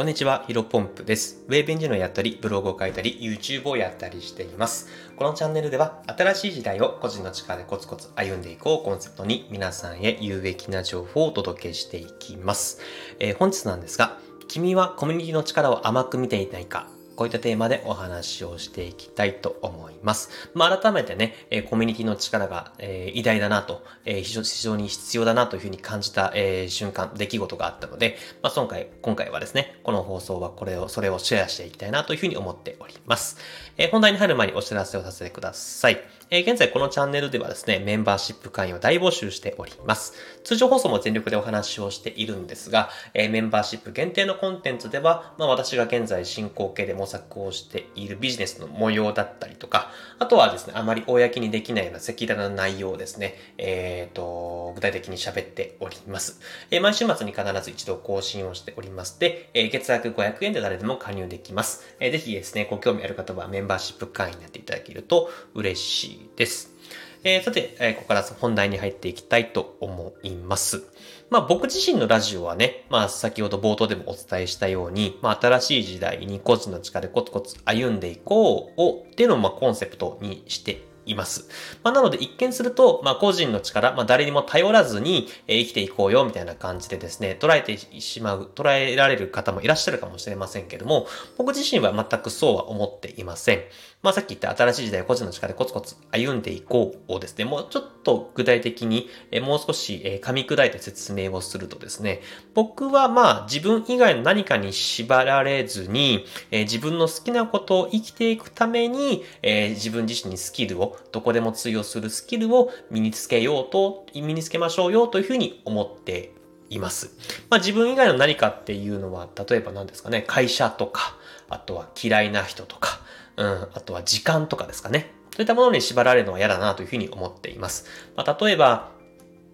こんにちは、ヒロポンプです。ウェブエンジニアをやったり、ブログを書いたり、YouTube をやったりしています。このチャンネルでは、新しい時代を個人の力でコツコツ歩んでいこうコンセプトに、皆さんへ有益な情報をお届けしていきます。えー、本日なんですが、君はコミュニティの力を甘く見ていないかこういったテーマでお話をしていきたいと思います。まあ、改めてね、えコミュニティの力が、え偉大だなと、え非常に必要だなというふうに感じた、え瞬間、出来事があったので、まあ、今回、今回はですね、この放送はこれを、それをシェアしていきたいなというふうに思っております。え本題に入る前にお知らせをさせてください。え現在このチャンネルではですね、メンバーシップ会員を大募集しております。通常放送も全力でお話をしているんですが、えメンバーシップ限定のコンテンツでは、まあ、私が現在進行形で模索をしているビジネスの模様だったりとか、あとはですね、あまり公にできないような赤裸々な内容をですね、えっ、ー、と、具体的に喋っております。え毎週末に必ず一度更新をしておりますで、え月額500円で誰でも加入できます。えぜひですね、ご興味ある方はメンバーシップ会員になっていただけると嬉しいです。えー、さて、えー、ここから本題に入っていきたいと思います。まあ僕自身のラジオはね、まあ先ほど冒頭でもお伝えしたように、まあ新しい時代に個人の力でコツコツ歩んでいこうをっていうのをまあコンセプトにしています。まあ、なので一見すると、まあ、個人の力、まあ、誰にも頼らずに、え、生きていこうよみたいな感じでですね、捉えてしまう、捉えられる方もいらっしゃるかもしれませんけども、僕自身は全くそうは思っていません。まあ、さっき言った新しい時代個人の力でコツコツ歩んでいこうをですね、もうちょっと具体的に、え、もう少し、え、噛み砕いて説明をするとですね、僕はまあ自分以外の何かに縛られずに、え、自分の好きなことを生きていくために、え、自分自身にスキルをどこでも通用するスキルを身につけようと、身につけましょうよというふうに思っています。まあ自分以外の何かっていうのは、例えば何ですかね、会社とか、あとは嫌いな人とか、うん、あとは時間とかですかね。そういったものに縛られるのは嫌だなというふうに思っています。まあ、例えば、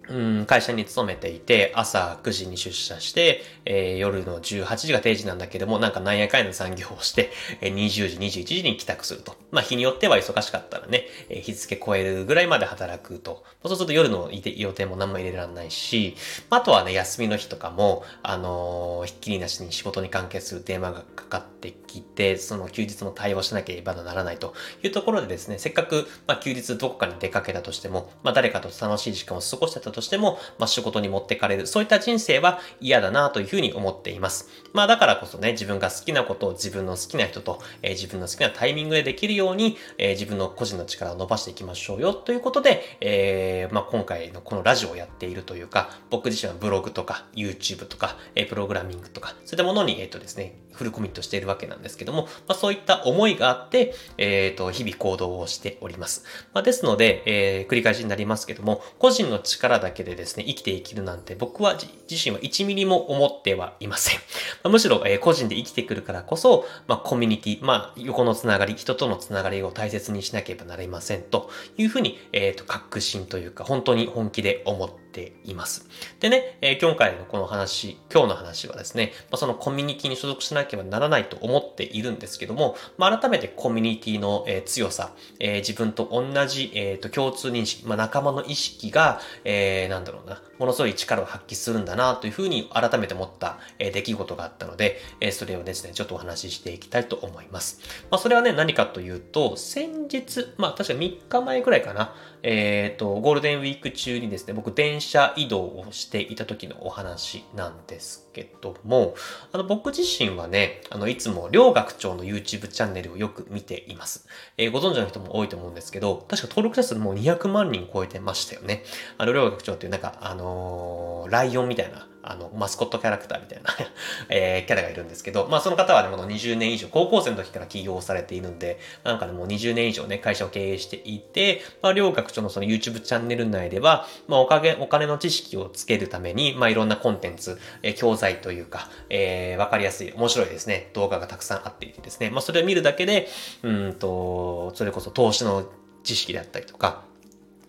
うん、会社に勤めていて、朝9時に出社して、えー、夜の18時が定時なんだけども、なんかなんやかんやの産業をして、えー、20時、21時に帰宅すると。まあ日によっては忙しかったらね、えー、日付超えるぐらいまで働くと。そうすると夜の予定も何も入れられないし、あとはね、休みの日とかも、あのー、ひっきりなしに仕事に関係するテーマがかかってきて、その休日も対応しなければならないというところでですね、せっかく、まあ休日どこかに出かけたとしても、まあ誰かと楽しい時間を過ごしてたととしても、まあ、仕事に持ってかれる、そういった人生は嫌だなというふうに思っています。まあ、だからこそね、自分が好きなことを自分の好きな人と、えー、自分の好きなタイミングでできるように、えー、自分の個人の力を伸ばしていきましょうよということで、えー、まあ、今回のこのラジオをやっているというか、僕自身はブログとか YouTube とか、えプログラミングとか、そういったものに、えっ、とですね、フルコミットしているわけなんですけども、まあ、そういった思いがあって、えっ、と、日々行動をしております。まあ、ですので、え繰り返しになりますけども、個人の力だけでですね、生きていけるなんて僕は自身は1ミリも思ってはいません。まあ、むしろ、えー、個人で生きてくるからこそ、まあ、コミュニティ、まあ、横のつながり、人とのつながりを大切にしなければなりませんというふうに、えっ、ー、と、確信というか、本当に本気で思ってています。でね、えー、今回のこの話、今日の話はですね、まあ、そのコミュニティに所属しなければならないと思っているんですけども、まあ、改めてコミュニティの、えー、強さ、えー、自分と同じ、えー、と共通認識、まあ、仲間の意識が、えー、なんだろうな、ものすごい力を発揮するんだなというふうに改めて思った、えー、出来事があったので、えー、それをですね、ちょっとお話ししていきたいと思います。まあ、それはね、何かというと、先日、まあ、確か3日前くらいかな、えっ、ー、と、ゴールデンウィーク中にですね、僕電車移動をしていた時のお話なんですけども、あの、僕自身はね、あの、いつも両学長の YouTube チャンネルをよく見ています。えー、ご存知の人も多いと思うんですけど、確か登録者数もう200万人超えてましたよね。あの、両学長っていうなんか、あのー、ライオンみたいな、あの、マスコットキャラクターみたいな えー、キャラがいるんですけど、まあその方はね、もう20年以上、高校生の時から起業されているんで、なんかね、もう20年以上ね、会社を経営していて、まあ両学長のその YouTube チャンネル内では、まあおかげ、お金の知識をつけるために、まあいろんなコンテンツ、えー、教材というか、えー、わかりやすい、面白いですね、動画がたくさんあっていてですね、まあそれを見るだけで、うんと、それこそ投資の知識であったりとか、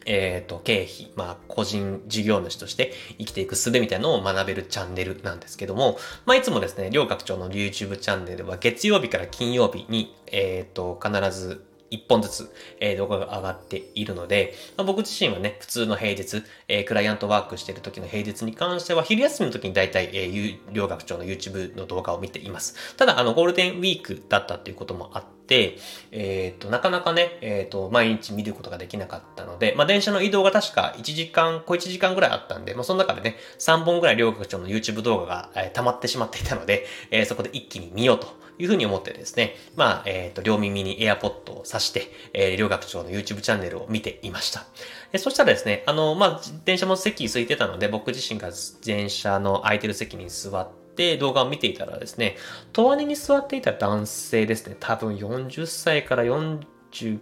えっ、ー、と、経費、まあ、個人事業主として生きていく術みたいなのを学べるチャンネルなんですけども、まあ、いつもですね、両学長の YouTube チャンネルは月曜日から金曜日に、えっ、ー、と、必ず1本ずつ、えー、動画が上がっているので、まあ、僕自身はね、普通の平日、えー、クライアントワークしている時の平日に関しては、昼休みの時に大体、えー、両学長の YouTube の動画を見ています。ただ、あの、ゴールデンウィークだったっていうこともあって、えっ、ー、と、なかなかね、えっ、ー、と、毎日見ることができなかったので、まあ、電車の移動が確か1時間、小1時間ぐらいあったんで、まあ、その中でね、3本ぐらい両学長の YouTube 動画が、えー、溜まってしまっていたので、えー、そこで一気に見ようというふうに思ってですね、まあ、えっ、ー、と、両耳に AirPod を挿して、えー、両学長の YouTube チャンネルを見ていました。えそしたらですね、あの、まあ、電車も席空いてたので、僕自身が電車の空いてる席に座って、動画を見ていたらですね、隣に座っていた男性ですね、多分40歳から40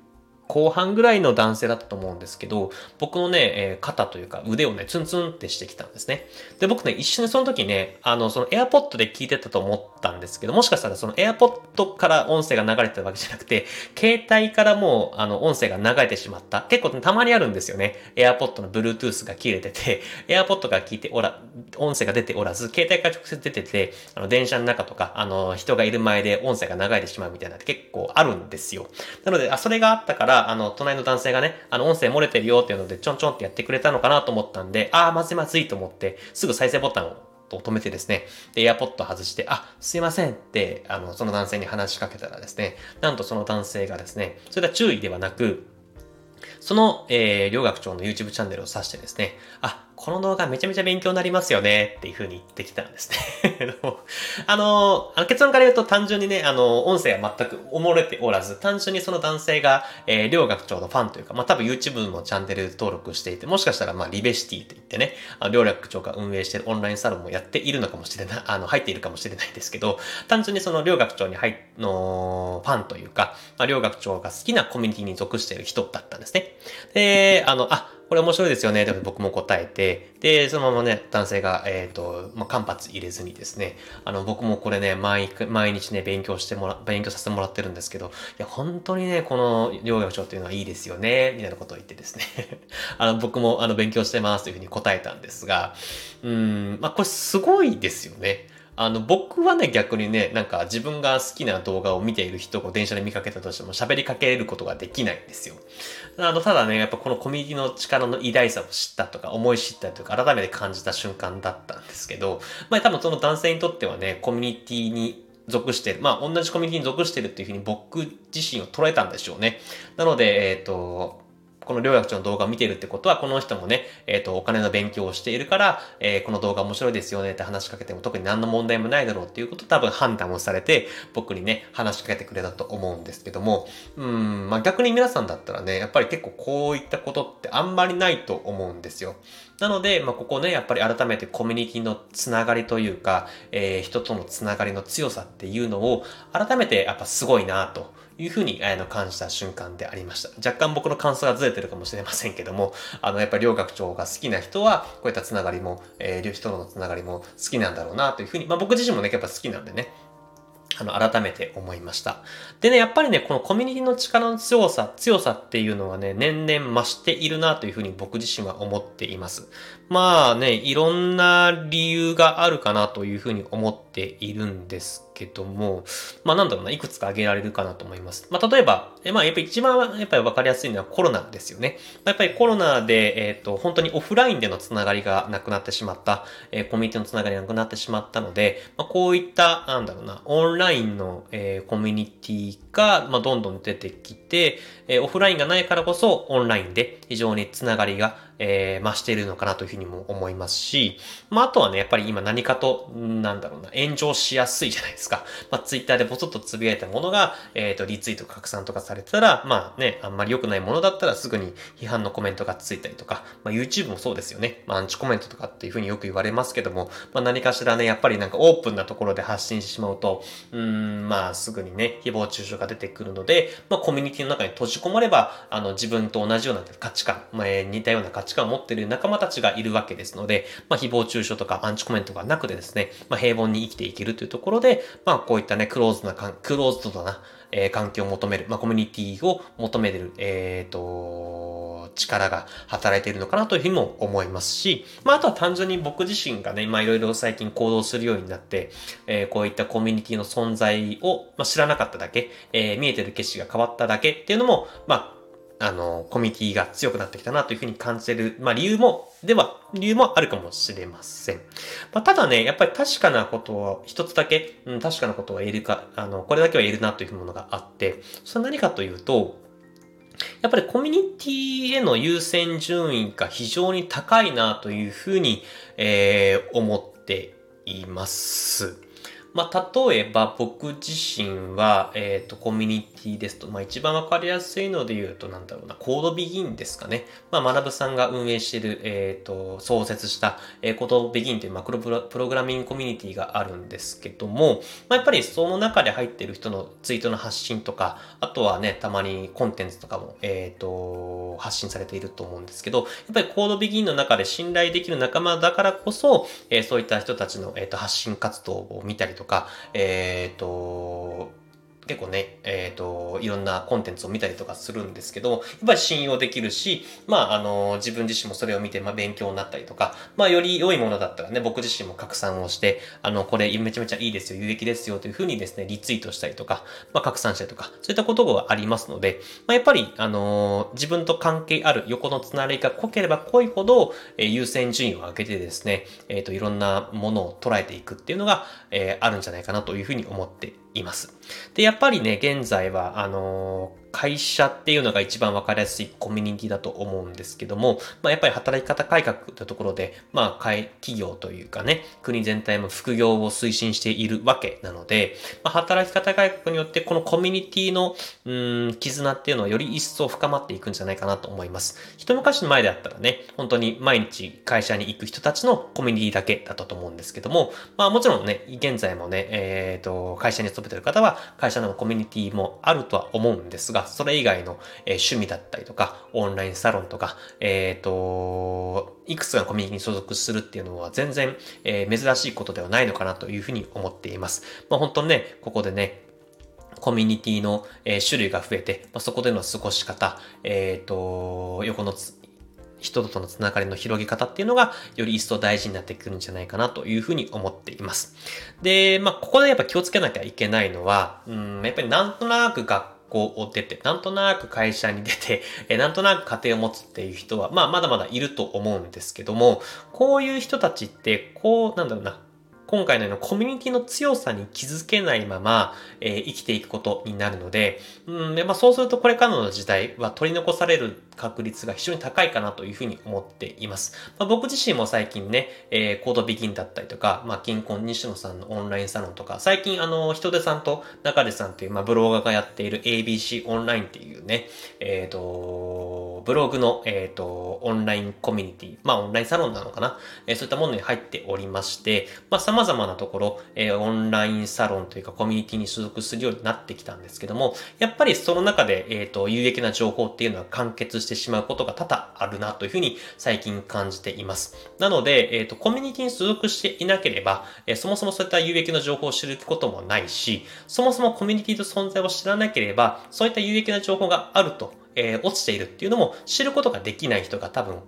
後半ぐらいの男性だったと思うんですけど、僕のね、えー、肩というか腕をね、ツンツンってしてきたんですね。で、僕ね、一瞬その時ね、あの、その AirPod で聞いてたと思ったんですけど、もしかしたらその AirPod から音声が流れてたわけじゃなくて、携帯からもう、あの、音声が流れてしまった。結構、ね、たまにあるんですよね。AirPod の Bluetooth が切れてて、AirPod が聞いておら、音声が出ておらず、携帯から直接出てて、あの、電車の中とか、あの、人がいる前で音声が流れてしまうみたいなって結構あるんですよ。なので、あ、それがあったから、あの、隣の男性がね、あの、音声漏れてるよっていうので、ちょんちょんってやってくれたのかなと思ったんで、あー、まずいまずいと思って、すぐ再生ボタンを止めてですね、で、エアポッド外して、あ、すいませんって、あの、その男性に話しかけたらですね、なんとその男性がですね、それは注意ではなく、その、えー、両学長の YouTube チャンネルを指してですね、あ、この動画めちゃめちゃ勉強になりますよねっていう風に言ってきたんですね あの、あの結論から言うと単純にね、あの、音声は全くおもれておらず、単純にその男性が、えー、両学長のファンというか、まあ、多分 YouTube のチャンネル登録していて、もしかしたら、まあ、リベシティと言ってね、あ両学長が運営してるオンラインサロンもやっているのかもしれない、あの、入っているかもしれないですけど、単純にその両学長に入の、ファンというか、まあ、両学長が好きなコミュニティに属している人だったんですね。で、あの、あ、これ面白いですよね。って僕も答えて、で、そのままね、男性が、えっ、ー、と、まあ、間髪入れずにですね、あの、僕もこれね、毎毎日ね、勉強してもら、勉強させてもらってるんですけど、いや、本当にね、この療養書っていうのはいいですよね、みたいなことを言ってですね、あの、僕も、あの、勉強してますというふうに答えたんですが、うん、まあ、これすごいですよね。あの、僕はね、逆にね、なんか自分が好きな動画を見ている人を電車で見かけたとしても喋りかけることができないんですよ。あの、ただね、やっぱこのコミュニティの力の偉大さを知ったとか、思い知ったとか、改めて感じた瞬間だったんですけど、まあ多分その男性にとってはね、コミュニティに属してる。まあ同じコミュニティに属してるっていうふうに僕自身を捉えたんでしょうね。なので、えっ、ー、と、この両学長の動画を見ているってことは、この人もね、えっ、ー、と、お金の勉強をしているから、えー、この動画面白いですよねって話しかけても特に何の問題もないだろうっていうこと多分判断をされて、僕にね、話しかけてくれたと思うんですけども、うん、まあ逆に皆さんだったらね、やっぱり結構こういったことってあんまりないと思うんですよ。なので、まあ、ここね、やっぱり改めてコミュニティのつながりというか、えー、人とのつながりの強さっていうのを、改めてやっぱすごいなというふうに、あの、感じた瞬間でありました。若干僕の感想がずれてるかもしれませんけども、あの、やっぱり両学長が好きな人は、こういったつながりも、えー、人とのつながりも好きなんだろうなというふうに、まあ僕自身もね、やっぱ好きなんでね、あの、改めて思いました。でね、やっぱりね、このコミュニティの力の強さ、強さっていうのはね、年々増しているなというふうに僕自身は思っています。まあね、いろんな理由があるかなというふうに思っているんですけども、まあなんだろうな、いくつか挙げられるかなと思います。まあ例えば、えまあやっぱり一番やっぱりわかりやすいのはコロナですよね。やっぱりコロナで、えっ、ー、と、本当にオフラインでのつながりがなくなってしまった、えー、コミュニティのつながりがなくなってしまったので、まあこういった、なんだろうな、オンラインの、えー、コミュニティが、まあどんどん出てきて、えー、オフラインがないからこそオンラインで非常につながりが、えー、増しているのかなというふうにも思いますし、まあ、あとはね、やっぱり今何かと、なんだろうな、炎上しやすいじゃないですか。まあ、ツイッターでぼそっとつぶやいたものが、えっ、ー、と、リツイート拡散とかされてたら、まあね、あんまり良くないものだったらすぐに批判のコメントがついたりとか、まあ、YouTube もそうですよね。まあ、アンチコメントとかっていうふうによく言われますけども、まあ、何かしらね、やっぱりなんかオープンなところで発信してしまうと、うん、まあ、すぐにね、誹謗中傷が出てくるので、まあ、コミュニティの中に閉じ込まれば、あの、自分と同じような価値観、まあ、似たような価値価値観を持っている仲間たちがいるわけですので、まあ、誹謗中傷とかアンチコメントがなくてですね、まあ、平凡に生きていけるというところで、まあ、こういったね、クローズな、クローズドな、えー、環境を求める、まあ、コミュニティを求める、えっ、ー、と、力が働いているのかなというふうにも思いますし、まあ、あとは単純に僕自身がね、まあ、いろいろ最近行動するようになって、えー、こういったコミュニティの存在を、まあ、知らなかっただけ、えー、見えてる景色が変わっただけっていうのも、まあ、あの、コミュニティが強くなってきたなというふうに感じる、まあ理由も、では、理由もあるかもしれません。まあ、ただね、やっぱり確かなことを、一つだけ、うん、確かなことは言えるか、あの、これだけは言えるなというものがあって、それは何かというと、やっぱりコミュニティへの優先順位が非常に高いなというふうに、えー、思っています。まあ、例えば僕自身は、えっ、ー、と、コミュニティですと、まあ、一番わかりやすいので言うと、なんだろうな、コードビギンですかね。まあ、学さんが運営している、えっ、ー、と、創設した、えー、コードビギンというマクロプログラミングコミュニティがあるんですけども、まあ、やっぱりその中で入っている人のツイートの発信とか、あとはね、たまにコンテンツとかも、えっ、ー、と、発信されていると思うんですけど、やっぱりコードビギンの中で信頼できる仲間だからこそ、えー、そういった人たちの、えっ、と、発信活動を見たりとか、か、えっ、ー、と、結構ね、と、いろんなコンテンツを見たりとかするんですけど、やっぱり信用できるし、まあ、あの、自分自身もそれを見て、まあ、勉強になったりとか、まあ、より良いものだったらね、僕自身も拡散をして、あの、これめちゃめちゃいいですよ、有益ですよというふうにですね、リツイートしたりとか、まあ、拡散したりとか、そういったことがありますので、まあ、やっぱり、あの、自分と関係ある横のつながりが濃ければ濃いほど、えー、優先順位を上げてですね、えっ、ー、と、いろんなものを捉えていくっていうのが、えー、あるんじゃないかなというふうに思っています。で、やっぱりね、現在は、あの会社っていうのが一番わかりやすいコミュニティだと思うんですけども、まあ、やっぱり働き方改革というところで、まあ、企業というかね、国全体も副業を推進しているわけなので、まあ、働き方改革によってこのコミュニティの、うん、絆っていうのはより一層深まっていくんじゃないかなと思います。一昔の前であったらね、本当に毎日会社に行く人たちのコミュニティだけだったと思うんですけども、まあもちろんね、現在もね、えっ、ー、と、会社に勤めてる方は会社のコミュニティもあるとは思うんですが、それ以外の、え趣味だったりとか、オンラインサロンとか、えっ、ー、と、いくつかのコミュニティに所属するっていうのは全然、えー、珍しいことではないのかなというふうに思っています。まあ本当にね、ここでね、コミュニティの、え、種類が増えて、まあ、そこでの過ごし方、えっ、と、横の人とのつながりの広げ方っていうのがより一層大事になってくるんじゃないかなというふうに思っています。で、まあ、ここでやっぱ気をつけなきゃいけないのは、うん、やっぱりなんとなく学校を出て、なんとなく会社に出て、えなんとなく家庭を持つっていう人は、まあまだまだいると思うんですけども、こういう人たちって、こう、なんだろうな、今回のようなコミュニティの強さに気づけないまま、えー、生きていくことになるので、うんまあ、そうするとこれからの時代は取り残される確率が非常に高いかなというふうに思っています。まあ、僕自身も最近ね、えー、コードビギンだったりとか、まあ、金婚西野さんのオンラインサロンとか、最近あの、人手さんと中出さんという、まあ、ブロガーがやっている ABC オンラインっていうね、えっ、ー、と、ブログの、えっ、ー、と、オンラインコミュニティ、まあ、オンラインサロンなのかな、えー、そういったものに入っておりまして、まあ、様々なところ、えー、オンラインサロンというかコミュニティに所属するようになってきたんですけども、やっぱりその中で、えっ、ー、と、有益な情報っていうのは完結してしまうことが多々あるなというふうに最近感じています。なので、えっ、と、コミュニティに所属していなければ、え、そもそもそういった有益な情報を知ることもないし、そもそもコミュニティの存在を知らなければ、そういった有益な情報があると、えー、落ちているっていうのも知ることができない人が多分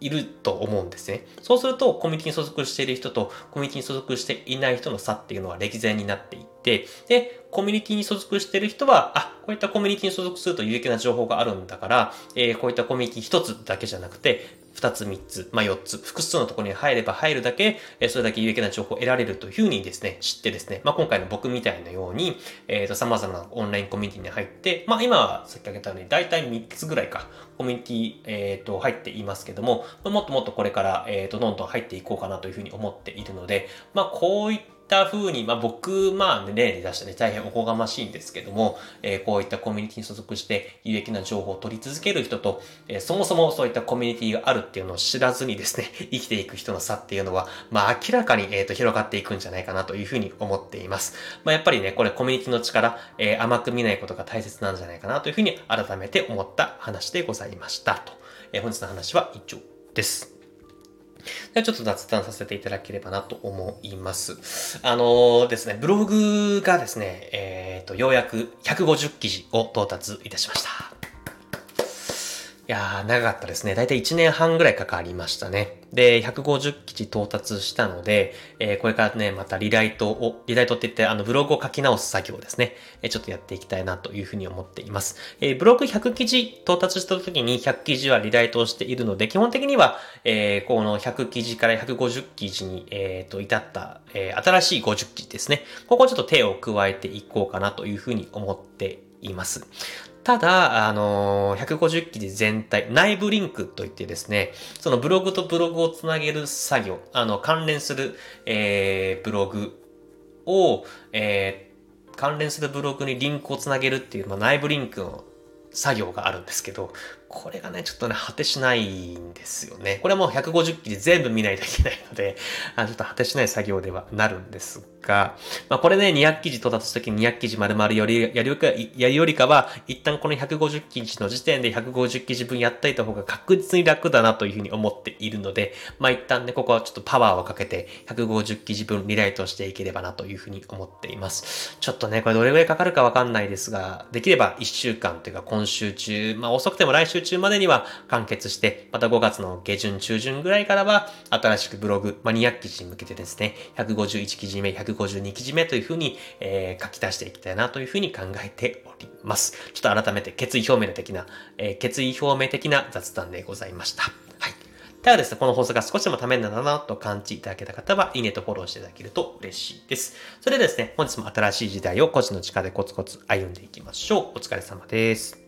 いると思うんですね。そうすると、コミュニティに所属している人とコミュニティに所属していない人の差っていうのは歴然になっていて、で、コミュニティに所属している人は、あ、こういったコミュニティに所属すると有益な情報があるんだから、えー、こういったコミュニティ一つだけじゃなくて、二つ三つ、まあ四つ、複数のところに入れば入るだけ、え、それだけ有益な情報を得られるというふうにですね、知ってですね、まあ今回の僕みたいなように、えっ、ー、と、様々なオンラインコミュニティに入って、まあ今はさっき挙げたように、大体三つぐらいか、コミュニティ、えっ、ー、と、入っていますけども、もっともっとこれから、えっ、と、どんどん入っていこうかなというふうに思っているので、まあこういったった風に、まあ僕、まあ例に出してね、大変おこがましいんですけども、えー、こういったコミュニティに所属して有益な情報を取り続ける人と、えー、そもそもそういったコミュニティがあるっていうのを知らずにですね、生きていく人の差っていうのは、まあ明らかに、えー、と広がっていくんじゃないかなというふうに思っています。まあやっぱりね、これコミュニティの力、えー、甘く見ないことが大切なんじゃないかなというふうに改めて思った話でございましたと。えー、本日の話は以上。です。ではちょっと雑談させていただければなと思います。あのー、ですね、ブログがですね、えっ、ー、と、ようやく150記事を到達いたしました。いやー、長かったですね。だいたい1年半ぐらいかかりましたね。で、150記事到達したので、えー、これからね、またリライトを、リライトって言って、あの、ブログを書き直す作業ですね。えー、ちょっとやっていきたいなというふうに思っています。えー、ブログ100記事到達した時に100記事はリライトをしているので、基本的には、えー、この100記事から150記事に、えー、と、至った、えー、新しい50記事ですね。ここちょっと手を加えていこうかなというふうに思っています。ただ、あのー、150記事全体、内部リンクといってですね、そのブログとブログをつなげる作業、あの、関連する、えー、ブログを、えー、関連するブログにリンクをつなげるっていう、まあ、内部リンクの作業があるんですけど、これがね、ちょっとね、果てしないんですよね。これはもう150記事全部見ないといけないので、あちょっと果てしない作業ではなるんですが、まあこれね、200記事到達した時に200記事丸々より、やるよりか、やるよりかは、一旦この150記事の時点で150記事分やったいた方が確実に楽だなというふうに思っているので、まあ一旦ね、ここはちょっとパワーをかけて150記事分リライトしていければなというふうに思っています。ちょっとね、これどれぐらいかかるかわかんないですが、できれば1週間というか今週中、まあ遅くても来週中までには完結して、また5月の下旬中旬ぐらいからは、新しくブログ、まあ、200記事に向けてですね、151記事目、152記事目というふうに、えー、書き出していきたいなというふうに考えております。ちょっと改めて決意表明的な、えー、決意表明的な雑談でございました。はい。ではですね、この放送が少しでもためになるなと感じいただけた方は、いいねとフォローしていただけると嬉しいです。それではですね、本日も新しい時代を個人の力でコツコツ歩んでいきましょう。お疲れ様です。